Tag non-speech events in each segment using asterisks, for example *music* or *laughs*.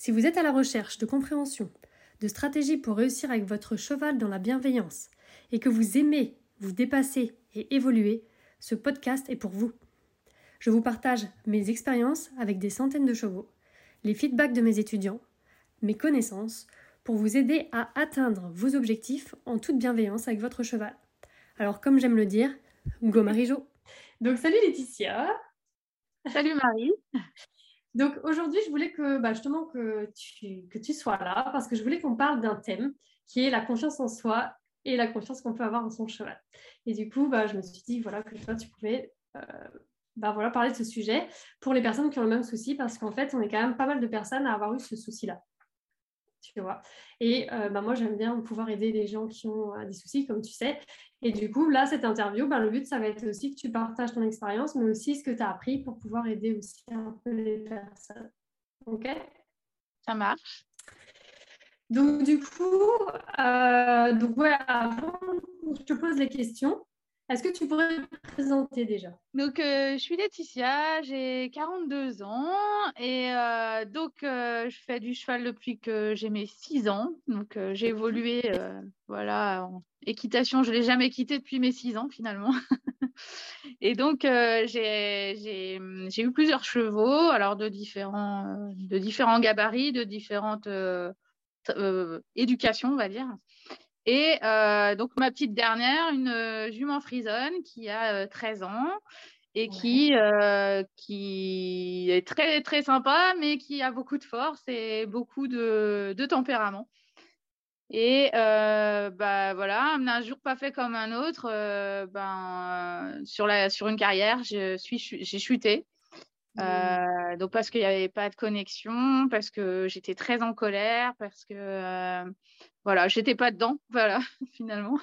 Si vous êtes à la recherche de compréhension, de stratégies pour réussir avec votre cheval dans la bienveillance et que vous aimez vous dépasser et évoluer, ce podcast est pour vous. Je vous partage mes expériences avec des centaines de chevaux, les feedbacks de mes étudiants, mes connaissances, pour vous aider à atteindre vos objectifs en toute bienveillance avec votre cheval. Alors comme j'aime le dire, go Marie-Jo Donc salut Laetitia Salut Marie Donc aujourd'hui je voulais que bah, justement que tu, sois là parce que je voulais qu'on parle d'un thème qui est la confiance en soi et la confiance qu'on peut avoir en son cheval. Et du coup, bah, je me suis dit voilà, que toi, tu pouvais euh, bah, parler de ce sujet pour les personnes qui ont le même souci, parce qu'en fait, on est quand même pas mal de personnes à avoir eu ce souci-là. Tu vois. Et euh, bah, moi, j'aime bien pouvoir aider les gens qui ont euh, des soucis, comme tu sais. Et du coup, là, cette interview, bah, le but, ça va être aussi que tu partages ton expérience, mais aussi ce que tu as appris pour pouvoir aider aussi un peu les personnes. OK? Ça marche. Donc, du coup, euh, donc, ouais, avant que je te pose les questions, est-ce que tu pourrais te présenter déjà? Donc, euh, je suis Laetitia, j'ai 42 ans et euh, donc je fais du cheval depuis que j'ai mes 6 ans. Donc, j'ai évolué voilà, en équitation, je ne l'ai jamais quitté depuis mes 6 ans finalement. *laughs* et donc, j'ai eu plusieurs chevaux, alors de différents, de différents gabarits, de différentes euh, éducation, on va dire. Et euh, donc, ma petite dernière, une euh, jument frisonne qui a 13 ans et qui, qui est très, très sympa, mais qui a beaucoup de force et beaucoup de, de tempérament. Et bah voilà, un jour pas fait comme un autre, ben sur la sur une carrière, je suis j'ai chuté. Mmh. Euh, donc parce qu'il n'y avait pas de connexion, parce que j'étais très en colère, parce que euh, voilà, j'étais pas dedans, *laughs* voilà, finalement.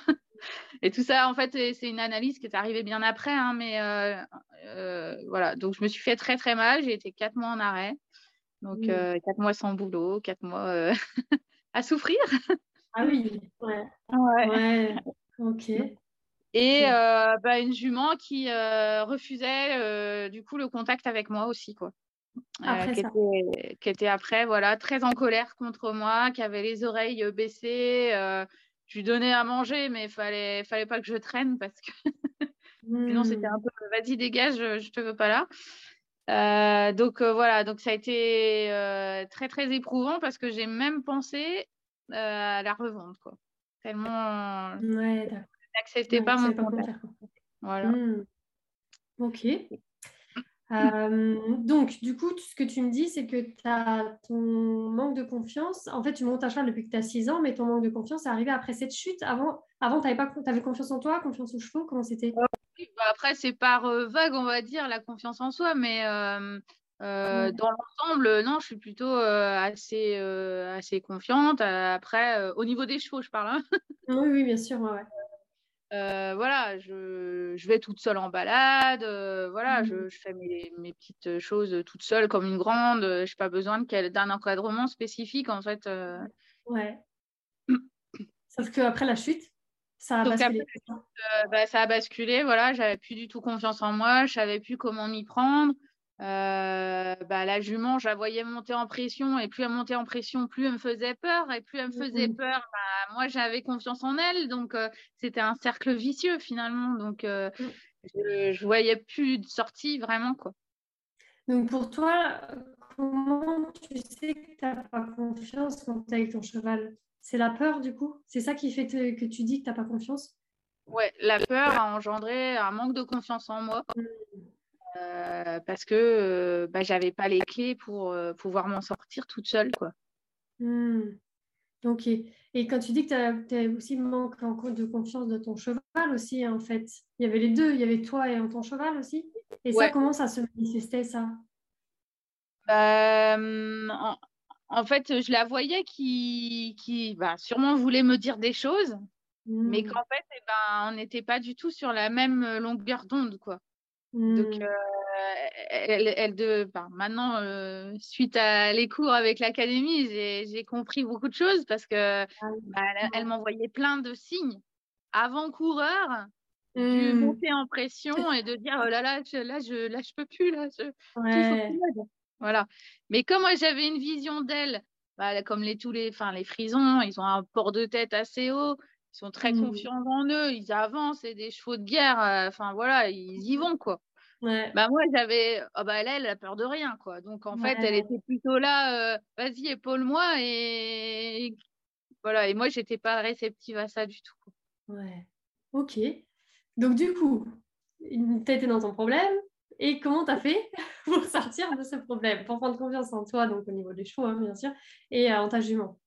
Et tout ça, en fait, c'est une analyse qui est arrivée bien après, hein, mais euh, voilà. Donc je me suis fait très très mal. J'ai été quatre mois en arrêt, donc mmh. quatre mois sans boulot, quatre mois *laughs* à souffrir. Ah oui, ouais. ouais. ouais. Ok. Et euh, bah, une jument qui euh, refusait euh, du coup le contact avec moi aussi, quoi. qui, était, qui, était, après, voilà, très en colère contre moi, qui avait les oreilles baissées. je lui donnais à manger, mais il fallait, fallait pas que je traîne parce que *laughs* sinon c'était un mmh. peu vas-y, dégage, je, je te veux pas là. donc voilà, donc ça a été très très éprouvant parce que j'ai même pensé à la revendre, quoi. Tellement. Ouais, d'accord n'acceptais pas mon contact. Voilà. Hmm. Ok. Euh, donc, du coup, ce que tu me dis, c'est que tu as ton manque de confiance. En fait, tu montes à cheval depuis que tu as 6 ans, mais ton manque de confiance est arrivé après cette chute. Avant, avant tu avais, confiance en toi, confiance aux chevaux Comment c'était? Bah, Après, c'est par euh, vague, on va dire, la confiance en soi, mais euh, dans l'ensemble, non, je suis plutôt assez, assez confiante. Après, au niveau des chevaux, je parle. Hein. oui, oui, bien sûr. Ouais. Euh, voilà, je, je, vais toute seule en balade, euh, voilà, je, mmh. je, fais mes, mes, petites choses toute seule comme une grande, je n'ai pas besoin d'un encadrement spécifique en fait. Euh. Ouais. Sauf qu'après la chute, ça a basculé. bah, ça a basculé, voilà, j'avais plus du tout confiance en moi, je savais plus comment m'y prendre. Euh, bah, la jument, je la voyais monter en pression et plus elle montait en pression, plus elle me faisait peur et plus elle me faisait peur, bah, moi j'avais confiance en elle, donc euh, c'était un cercle vicieux finalement, donc euh, mm. je, je, voyais plus de sortie vraiment quoi. Donc pour toi, comment tu sais que tu n'as pas confiance quand tu es avec ton cheval? C'est la peur du coup? C'est ça qui fait que tu dis que tu n'as pas confiance? Ouais, la peur a engendré un manque de confiance en moi. Mm. Euh, parce que euh, bah, j'avais pas les clés pour euh, pouvoir m'en sortir toute seule. Quoi. Mmh. Ok. Et quand tu dis que tu as, aussi manque de confiance de ton cheval aussi, en fait, il y avait les deux, il y avait toi et ton cheval aussi. Et ça, comment ça se manifestait, ça? Bah, en fait, je la voyais qui, qui bah, sûrement voulait me dire des choses, mais Mmh. qu'en fait, eh ben, on n'était pas du tout sur la même longueur d'onde, quoi. Donc, Mmh. euh, elle, elle de, maintenant, euh, suite à les cours avec l'académie, j'ai j'ai compris beaucoup de choses parce que Ah bah, elle, elle m'envoyait plein de signes avant-coureurs du Mmh. monter en pression et de dire oh là là, je, là, je, là, je peux plus, là, je, Ouais. Voilà. Mais comme moi, j'avais une vision d'elle, bah, comme les, tous les, enfin, les frisons, ils ont un port de tête assez haut, ils sont très Mmh. confiants en eux, ils avancent, c'est des chevaux de guerre, euh, enfin voilà, ils y vont, quoi. Ouais. Bah moi j'avais oh bah elle elle a peur de rien quoi. Donc en fait elle était plutôt là euh, vas-y épaule-moi et voilà et moi j'étais pas réceptive à ça du tout. Ouais. Ok. Donc du coup, tu été dans ton problème et comment tu as fait pour sortir de ce problème, pour prendre confiance en toi, donc au niveau des chevaux, hein, bien sûr, et euh, en ta jument?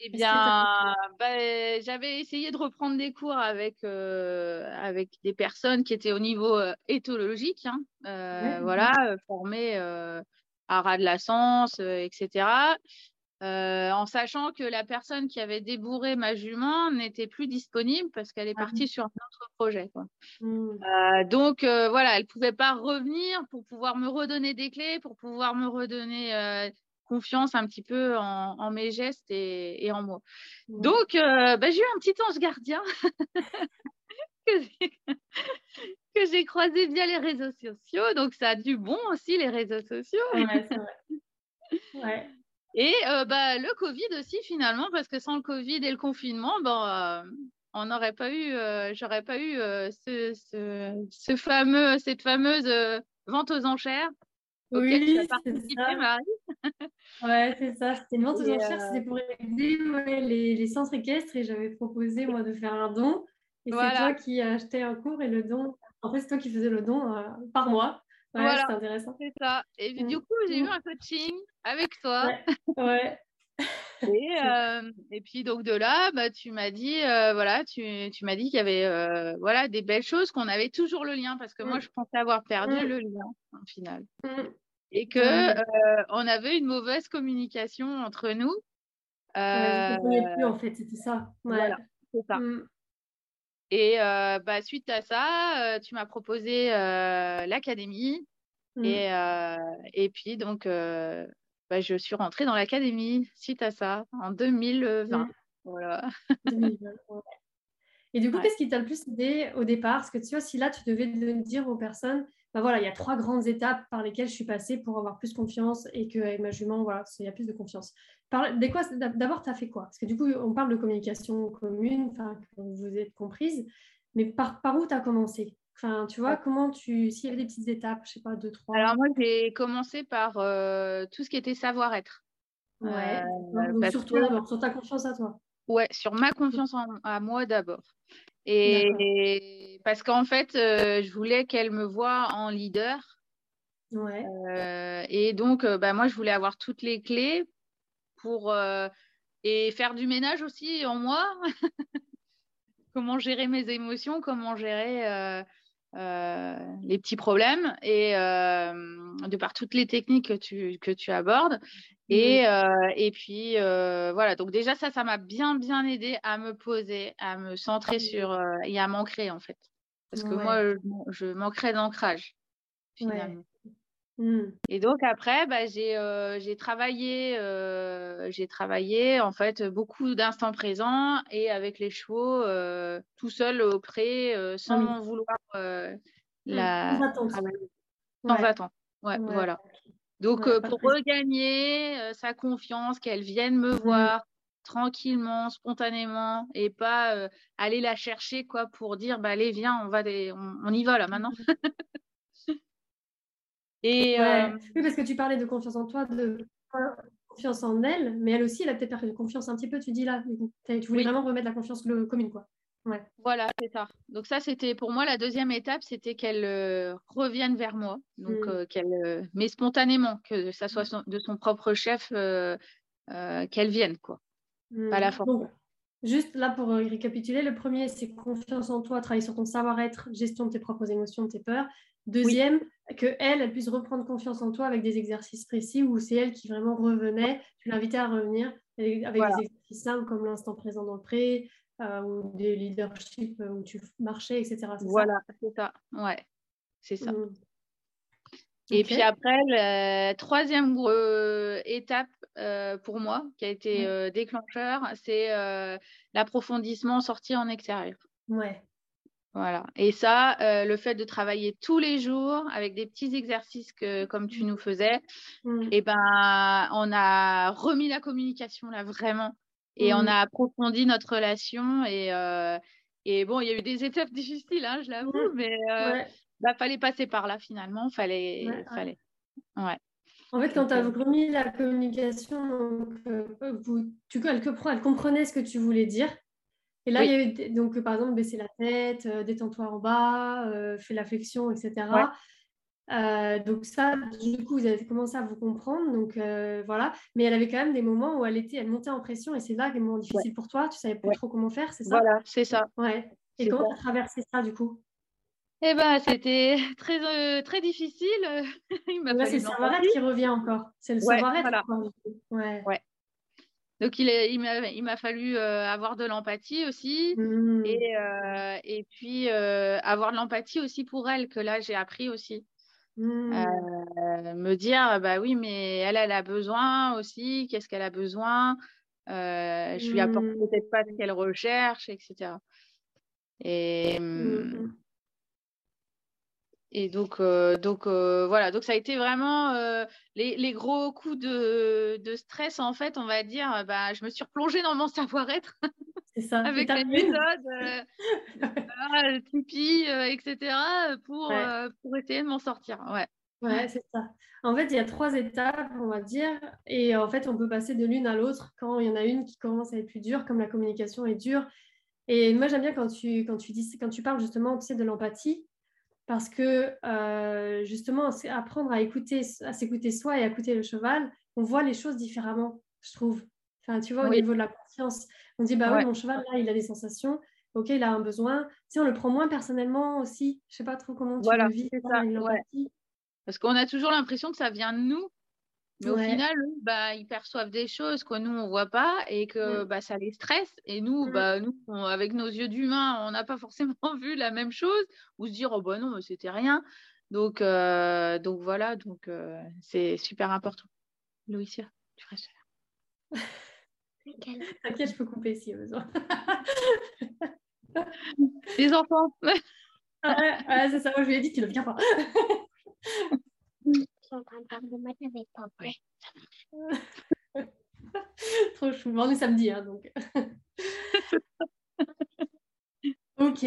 Eh bien bah, j'avais essayé de reprendre des cours avec euh, avec des personnes qui étaient au niveau euh, éthologique, hein, euh, Ouais. voilà, formées à ras de la sens, etc. En sachant que la personne qui avait débourré ma jument n'était plus disponible parce qu'elle est Ah partie sur un autre projet. Quoi. Mmh. Donc voilà, elle pouvait pas revenir pour pouvoir me redonner des clés, pour pouvoir me redonner confiance un petit peu en, en mes gestes et, et en moi. Donc euh, bah, j'ai eu un petit ange gardien *laughs* que j'ai- croisé via les réseaux sociaux. Donc ça a du bon aussi les réseaux sociaux. Ouais, c'est vrai. Ouais. Et euh, bah, le Covid aussi finalement, parce que sans le Covid et le confinement, bon, euh, on n'aurait pas eu, j'aurais pas eu ce, ce, ce fameux, cette fameuse vente aux enchères auquel tu Oui, as c'est participé, ça. Marie. Ouais, c'est ça. C'était une vente aux enchères, euh, c'était pour aider ouais, les, les centres équestres et j'avais proposé moi de faire un don. Et c'est toi qui achetais un cours et le don. En fait, c'est toi qui faisais le don euh, par mois. Ouais, Voilà. c'était intéressant. C'est ça. Et Mm. du coup, j'ai eu Mm. un coaching avec toi. Ouais, ouais. *laughs* Et, *laughs* euh, et puis donc de là, bah, tu m'as dit, euh, voilà, tu, tu m'as dit qu'il y avait euh, voilà, des belles choses, qu'on avait toujours le lien, parce que moi, Mm. je pensais avoir perdu le lien, au final. Et que Ouais. euh, on avait une mauvaise communication entre nous. Ouais, Euh, comprenais plus en fait, c'était ça. Ouais. voilà, c'est ça. Mm. Et euh, bah, suite à ça, euh, tu m'as proposé l'académie. Mm. Et, et puis, donc, bah, je suis rentrée dans l'académie suite à ça, en 2020. Mm. Voilà. *laughs* 2020, ouais. Et du coup, Ouais. qu'est-ce qui t'a le plus aidé au départ? Parce que tu vois, si là, tu devais de- dire aux personnes, bah voilà, il y a trois grandes étapes par lesquelles je suis passée pour avoir plus confiance et qu'avec ma jument, voilà, il y a plus de confiance. D'abord, tu as fait quoi? Parce que du coup, on parle de communication commune, enfin, que vous êtes comprises, mais par, par où tu as commencé? Enfin, tu vois, Ouais. comment tu. S'il y avait des petites étapes, je sais pas, deux, trois. Alors, moi, j'ai commencé par euh, tout ce qui était savoir-être. ouais. euh. Donc, sur toi que- d'abord, sur ta confiance à toi. Ouais, sur ma confiance en, à moi d'abord. Et, parce qu'en fait, euh, je voulais qu'elle me voie en leader. Ouais. Euh, et donc, euh, bah, moi, je voulais avoir toutes les clés pour euh, et faire du ménage aussi en moi. *laughs* comment gérer mes émotions, comment gérer les petits problèmes et de par toutes les techniques que tu, que tu abordes. Et, euh, et puis euh, voilà, donc déjà ça, ça m'a bien bien aidé à me poser, à me centrer sur euh, et à m'ancrer en fait. Parce que Ouais. moi, je, je manquerais d'ancrage finalement. Mm. Et donc après, bah, j'ai travaillé, j'ai travaillé en fait beaucoup d'instants présents et avec les chevaux tout seul au pré, sans vouloir euh, Mm. la Sans travailler. Sans attendre. Ouais. voilà. Donc Ouais, euh, pour regagner euh, sa confiance, qu'elle vienne me Mm. voir tranquillement, spontanément, et pas euh, aller la chercher quoi pour dire bah allez viens, on va des... on, on y va là maintenant. *laughs* et Ouais. euh, Oui, parce que tu parlais de confiance en toi, de confiance en elle, mais elle aussi, elle a peut-être perdu confiance un petit peu, tu dis là. Tu voulais Oui. vraiment remettre la confiance commune, quoi. Ouais. Voilà, c'est ça. Donc ça, c'était pour moi la deuxième étape, c'était qu'elle euh, revienne vers moi, donc Mm. euh, qu'elle, euh, mais spontanément, que ça soit son- de son propre chef, euh, euh, qu'elle vienne, quoi. Pas la Mm. force. Donc, Juste là pour récapituler, le premier, c'est confiance en toi, travailler sur ton savoir-être, gestion de tes propres émotions, de tes peurs. Deuxième, que elle, elle puisse reprendre confiance en toi avec des exercices précis où c'est elle qui vraiment revenait. Tu l'invitais à revenir avec des exercices simples comme l'instant présent dans le pré euh, ou des leadership où tu marchais, etc. Voilà, c'est ça. Ouais, c'est ça. Mmh. Et puis après, la troisième étape euh, pour moi, qui a été euh, déclencheur, c'est l'approfondissement sorti en extérieur. Ouais. Voilà. Et ça, euh, le fait de travailler tous les jours avec des petits exercices que, comme tu nous faisais, mmh. et eh ben, on a remis la communication là vraiment. Et on mmh. a approfondi notre relation. Et, euh, et bon, il y a eu des étapes *laughs* difficiles, hein, je l'avoue, mais euh, bah, fallait passer par là finalement. Fallait, fallait. Ouais. En fait, quand tu as remis la communication, vous, tu, elle, elle comprenait ce que tu voulais dire. Et là, il y a eu, donc, par exemple, baisser la tête, euh, détends-toi en bas, euh, fais la flexion, etc. Euh, donc ça, du coup, vous avez commencé à vous comprendre, donc voilà. Mais elle avait quand même des moments où elle était, elle montait en pression, et c'est là des moments difficiles pour toi. Tu savais pas trop comment faire, c'est ça? Voilà, c'est ça. Ouais. Et comment tu as traversé ça, du coup? Eh ben, c'était *laughs* très très difficile. *laughs* c'est le savoir-être qui revient encore. C'est le savoir-être. Ouais. ouais. Donc, il, il m'a fallu euh, avoir de l'empathie aussi. Mmh. Et, euh, et puis, euh, avoir de l'empathie aussi pour elle, que là, j'ai appris aussi. Mmh. me dire, bah oui, mais elle, elle a besoin aussi. Qu'est-ce qu'elle a besoin? Je lui apporte mmh. peut-être pas ce qu'elle recherche, etc. Et. Et donc, euh, donc euh, voilà, donc ça a été vraiment euh, les, gros coups de, stress, en fait, on va dire. Bah, je me suis replongée dans mon savoir-être. *laughs* Avec les méthodes, Tipeee, etc., pour, pour essayer de m'en sortir. Ouais. Ouais, c'est ça. En fait, il y a trois étapes, on va dire, et en fait, on peut passer de l'une à l'autre quand il y en a une qui commence à être plus dure, comme la communication est dure. Et moi, j'aime bien quand tu, quand tu dis, quand tu parles justement, tu sais, de l'empathie parce que euh, justement, apprendre à écouter, à s'écouter soi et à écouter le cheval, on voit les choses différemment, je trouve. Enfin, tu vois, au niveau de la conscience, on dit bah oui, mon cheval là, il a des sensations. Ok, il a un besoin. Si on le prend moins personnellement aussi. Je sais pas trop comment tu le vis. Ça, Parce qu'on a toujours l'impression que ça vient de nous, mais au final, bah, ils perçoivent des choses que nous, on ne voit pas et que bah, ça les stresse. Et nous, bah, nous avec nos yeux d'humain, on n'a pas forcément *laughs* vu la même chose ou se dire, oh bah non, c'était rien. Donc, euh, donc voilà, donc euh, c'est super important. Louisia, tu restes là. *laughs* T'inquiète, je peux couper si besoin. *laughs* Les enfants. *laughs* ah c'est ça, moi je lui ai dit, tu ne viens pas *laughs* de maths avec papa. Trop chou. On est samedi, hein, donc. ok,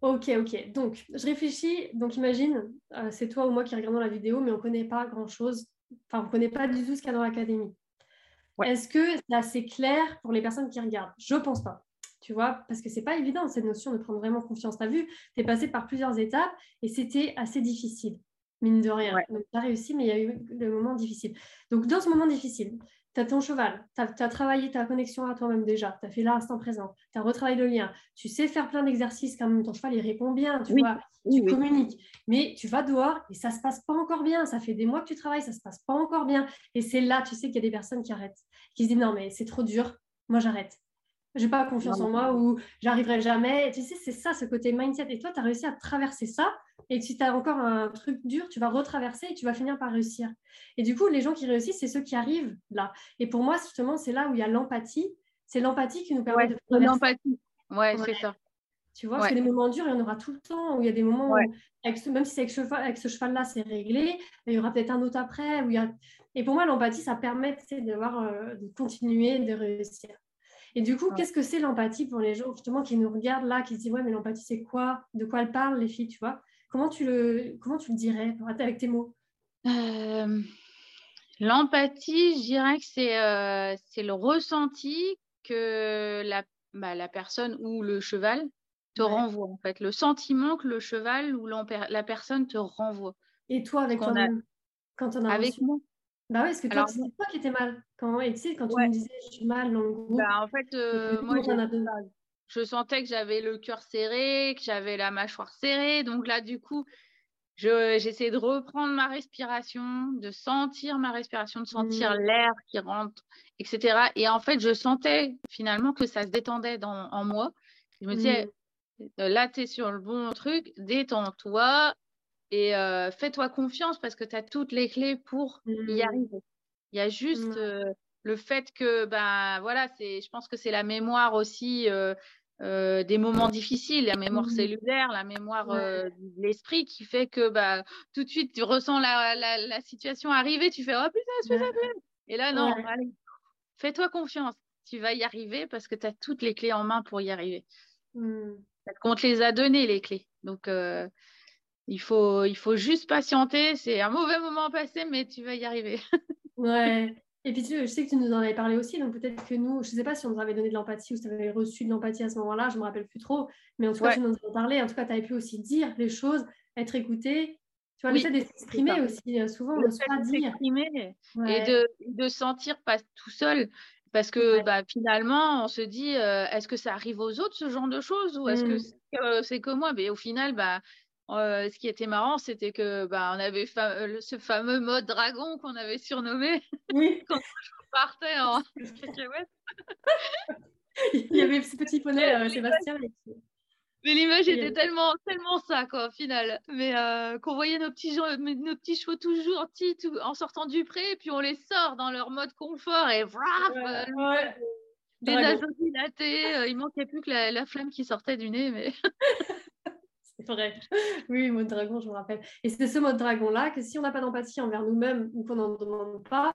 ok, ok. Donc, je réfléchis. Donc, imagine, euh, c'est toi ou moi qui regardons la vidéo, mais on ne connaît pas grand-chose. Enfin, on ne connaît pas du tout ce qu'il y a dans l'académie. Est-ce que c'est assez clair pour les personnes qui regardent? Je pense pas. Tu vois, parce que c'est pas évident cette notion de prendre vraiment confiance. Tu as vu, tu es passé par plusieurs étapes et c'était assez difficile mine de rien. Donc, tu as réussi, mais il y a eu des moments difficiles. Donc, dans ce moment difficile, tu as ton cheval, tu as, travaillé ta connexion à toi-même déjà, tu as fait l'instant présent, tu as retravaillé le lien, tu sais faire plein d'exercices quand même, ton cheval, il répond bien, tu vois, tu communiques. Mais tu vas dehors et ça se passe pas encore bien. Ça fait des mois que tu travailles, ça se passe pas encore bien. Et c'est là, tu sais qu'il y a des personnes qui arrêtent, qui se disent non, mais c'est trop dur, moi j'arrête j'ai pas confiance en moi ou j'arriverai jamais. tu sais, c'est ça, ce côté mindset. Et toi, tu as réussi à traverser ça. Et si tu as encore un truc dur, tu vas retraverser et tu vas finir par réussir. Et du coup, les gens qui réussissent, c'est ceux qui arrivent là. Et pour moi, justement, c'est là où il y a l'empathie. C'est l'empathie qui nous permet de traverser. L'empathie, ouais, c'est ça. Tu vois, parce que des moments durs, il y en aura tout le temps, où il y a des moments où, même si c'est avec, cheval, avec, ce cheval-là, c'est réglé, il y aura peut-être un autre après. Où il y a... Et pour moi, l'empathie, ça permet d'avoir, euh, de continuer, de réussir. Et du coup, qu'est-ce que c'est l'empathie pour les gens justement qui nous regardent là, qui se disent ouais, mais l'empathie c'est quoi? De quoi elle parle les filles, tu vois? Comment tu le comment tu le dirais avec tes mots? Euh, L'empathie, je dirais que c'est euh, c'est le ressenti que la, bah, la personne ou le cheval te renvoie en fait, le sentiment que le cheval ou la personne te renvoie. Et toi avec toi-même quand on a avec moi Bah oui, parce que toi, c'est toi qui étais mal. Quand, et tu sais, quand tu me disais je suis mal dans le groupe. Bah, en fait, moi, je sentais que j'avais le cœur serré, que j'avais la mâchoire serrée. Donc là, du coup, j'essayais de reprendre ma respiration, de sentir ma respiration, de sentir mmh. l'air qui rentre, etc. Et en fait, je sentais finalement que ça se détendait dans, en moi. Je me disais, mmh. euh, là, tu es sur le bon truc, détends-toi et euh, fais-toi confiance parce que tu as toutes les clés pour y mmh. arriver. Il y a juste euh, le fait que, ben voilà, je pense que c'est la mémoire aussi euh, des moments difficiles, la mémoire mmh cellulaire, la mémoire euh, de l'esprit qui fait que bah, tout de suite tu ressens la, la, situation arriver, tu fais oh putain, c'est ça Et là, non, allez, fais-toi confiance, tu vas y arriver parce que tu as toutes les clés en main pour y arriver. Mmh. On te les a données, les clés. Donc, euh, il, faut, il faut juste patienter. C'est un mauvais moment passé, mais tu vas y arriver. ouais. Et puis, je sais que tu nous en avais parlé aussi, donc peut-être que nous, je ne sais pas si on nous avait donné de l'empathie ou si tu avais reçu de l'empathie à ce moment-là, je ne me rappelle plus trop, mais en tout cas, tu nous en parlé. En tout cas, tu avais pu aussi dire les choses, être écouté. Tu vois, le fait d'exprimer aussi, euh, souvent, on ne pas dire. Et de, de sentir pas tout seul. Parce que bah, finalement, on se dit, euh, est-ce que ça arrive aux autres, ce genre de choses, ou est-ce que mmh. c'est que moi? Mais au final, bah, euh, ce qui était marrant, c'était que bah, on avait ce fameux mode dragon qu'on avait surnommé *laughs* oui. *laughs* quand je partais en *laughs* Il y avait ce petit poney, euh, Sébastien. Mais l'image était tellement, tellement ça, quoi, au final. Mais euh, qu'on voyait nos petits, nos petits chevaux toujours petits en sortant du pré, et puis on les sort dans leur mode confort et vraf, ouais, des naseaux dilatés. il manquait plus que la, la, flamme qui sortait du nez. Mais vrai. *laughs* Oui, mode dragon, je me rappelle. Et c'est ce mode dragon-là que si on n'a pas d'empathie envers nous-mêmes ou qu'on n'en demande pas,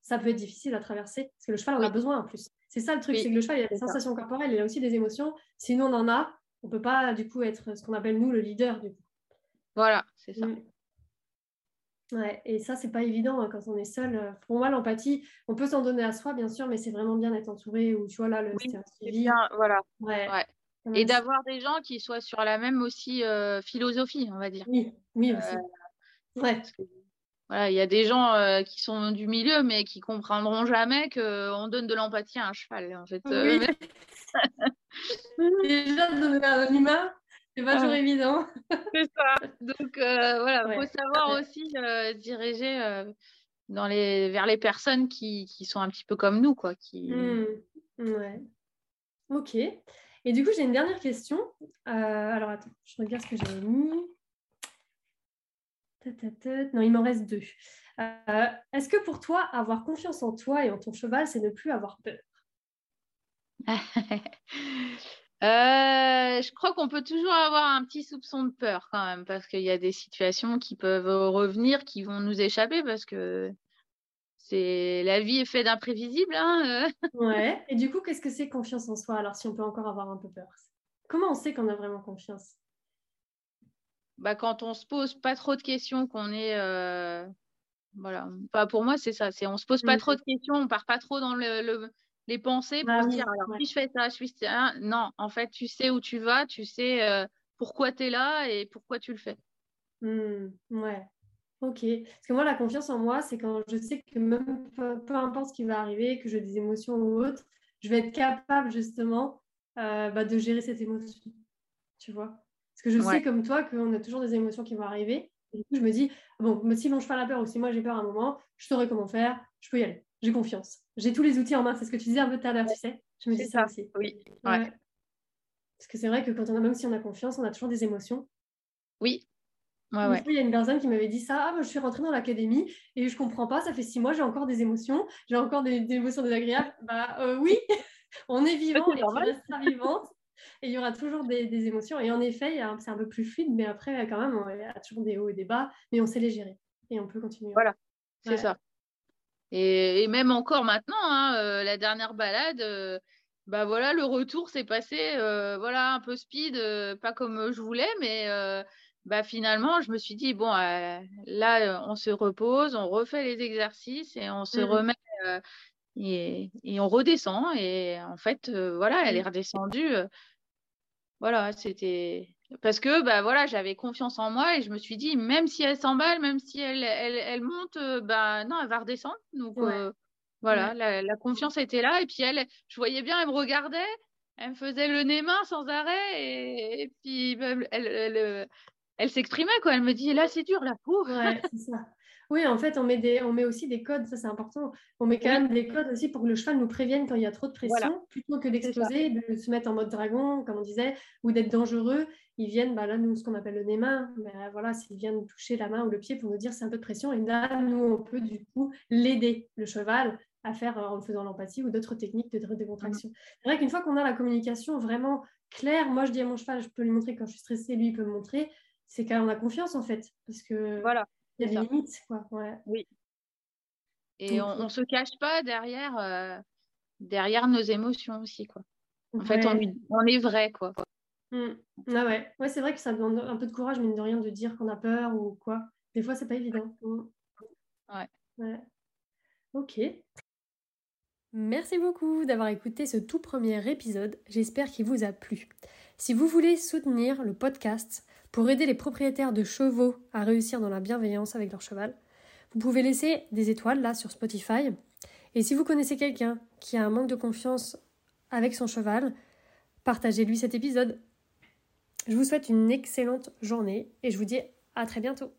ça peut être difficile à traverser. Parce que le cheval en a besoin en plus. C'est ça le truc, c'est que le cheval, il a des sensations corporelles, il a aussi des émotions. Si nous, on en a, on ne peut pas du coup être ce qu'on appelle nous le leader. Du coup. Voilà, c'est ça. Mm. Ouais, et ça, c'est pas évident hein, quand on est seul. Pour moi, l'empathie, on peut s'en donner à soi, bien sûr, mais c'est vraiment bien d'être entouré ou tu vois là, le oui, Bien, voilà. Ouais. ouais. Et d'avoir des gens qui soient sur la même aussi euh, philosophie, on va dire. Oui, oui aussi. Euh, ouais. voilà, il y a des gens euh, qui sont du milieu, mais qui comprendront jamais qu'on donne de l'empathie à un cheval. En fait. Oui. Déjà, *laughs* donner à un humain, c'est pas toujours évident. c'est ça. Donc, voilà, il faut savoir aussi diriger dans les, vers les personnes qui, qui, sont un petit peu comme nous, quoi. Qui... Mmh. Ouais. Ok. Et du coup, j'ai une dernière question. Euh, alors, attends, je regarde ce que j'ai mis. Non, il m'en reste deux. Euh, est-ce que pour toi, avoir confiance en toi et en ton cheval, c'est ne plus avoir peur? *laughs* Euh, je crois qu'on peut toujours avoir un petit soupçon de peur quand même, parce qu'il y a des situations qui peuvent revenir, qui vont nous échapper, parce que c'est la vie est faite d'imprévisibles. Hein euh. *laughs* ouais. Et du coup, qu'est-ce que c'est confiance en soi? Alors, si on peut encore avoir un peu peur, comment on sait qu'on a vraiment confiance? Bah, quand on se pose pas trop de questions, qu'on est euh... voilà. Enfin, pour moi, c'est ça. C'est on se pose pas mm. trop de questions, on part pas trop dans le, les pensées pour bah se dire alors si je fais ça, je fais ça. Non, en fait, tu sais où tu vas, tu sais euh, pourquoi tu es là et pourquoi tu le fais. Mm. Ouais. Ok, parce que moi, la confiance en moi, c'est quand je sais que même peu, importe ce qui va arriver, que j'ai des émotions ou autre, je vais être capable justement euh, bah, de gérer cette émotion. Tu vois? Parce que je sais comme toi qu'on a toujours des émotions qui vont arriver. Et du coup, je me dis, bon, si mon cheval a peur ou si moi j'ai peur à un moment, je saurai comment faire, je peux y aller. J'ai confiance. J'ai tous les outils en main. C'est ce que tu disais un peu tout à l'heure, tu sais? Je me dis ça, aussi. Oui. Parce que c'est vrai que quand on a, même si on a confiance, on a toujours des émotions. Oui, il y a une personne qui m'avait dit ça. Ah, je suis rentrée dans l'académie et je comprends pas. Ça fait six mois, j'ai encore des émotions. J'ai encore des, émotions désagréables. *laughs* Bah euh, oui, *laughs* on est vivant et tu resteras vivante. *laughs* Et il y aura toujours des, émotions. Et en effet, c'est un peu plus fluide, mais après, quand même, il y a toujours des hauts et des bas, mais on sait les gérer. Et on peut continuer. Voilà, c'est ça. Et, même encore maintenant, hein, euh, la dernière balade, euh, bah voilà, le retour s'est passé, voilà, un peu speed, pas comme je voulais, mais bah finalement, je me suis dit, bon, euh, là, on se repose, on refait les exercices et on se mmh remet euh, et, et, on redescend. Et en fait, euh, voilà, elle est mmh. redescendue. voilà, c'était. parce que bah voilà, j'avais confiance en moi et je me suis dit même si elle s'emballe, même si elle, elle, elle monte, bah non, elle va redescendre. Donc voilà, la, confiance était là et puis elle, je voyais bien, elle me regardait, elle me faisait le nez main sans arrêt et, puis elle, elle, elle, s'exprimait quoi. Elle me dit là c'est dur la peau. Ouais, c'est ça. Oui, en fait, on met, des, on met aussi des codes, ça c'est important. On met quand même des codes aussi pour que le cheval nous prévienne quand il y a trop de pression, plutôt que d'exploser, de se mettre en mode dragon, comme on disait, ou d'être dangereux. Ils viennent, bah là, nous, ce qu'on appelle le main, mais euh, voilà, s'ils viennent nous toucher la main ou le pied pour nous dire c'est un peu de pression, et là, nous, on peut du coup l'aider, le cheval, à faire euh, en faisant l'empathie ou d'autres techniques de décontraction. C'est vrai qu'une fois qu'on a la communication vraiment claire, moi je dis à mon cheval, je peux lui montrer quand je suis stressée, lui il peut me montrer, c'est quand on a confiance en fait, parce que voilà. Il y a des limites, quoi. Oui. Et on ne se cache pas derrière, euh, derrière nos émotions aussi, quoi. En fait, on, on, est vrai, quoi. Mmh. Ah ouais, ouais c'est vrai que ça demande un peu de courage, mine de rien, de dire qu'on a peur ou quoi. Des fois, c'est pas évident. Mmh. Ouais. ouais. Ok. Merci beaucoup d'avoir écouté ce tout premier épisode. J'espère qu'il vous a plu. Si vous voulez soutenir le podcast, pour aider les propriétaires de chevaux à réussir dans la bienveillance avec leur cheval, vous pouvez laisser des étoiles là sur Spotify. Et si vous connaissez quelqu'un qui a un manque de confiance avec son cheval, partagez-lui cet épisode. Je vous souhaite une excellente journée et je vous dis à très bientôt.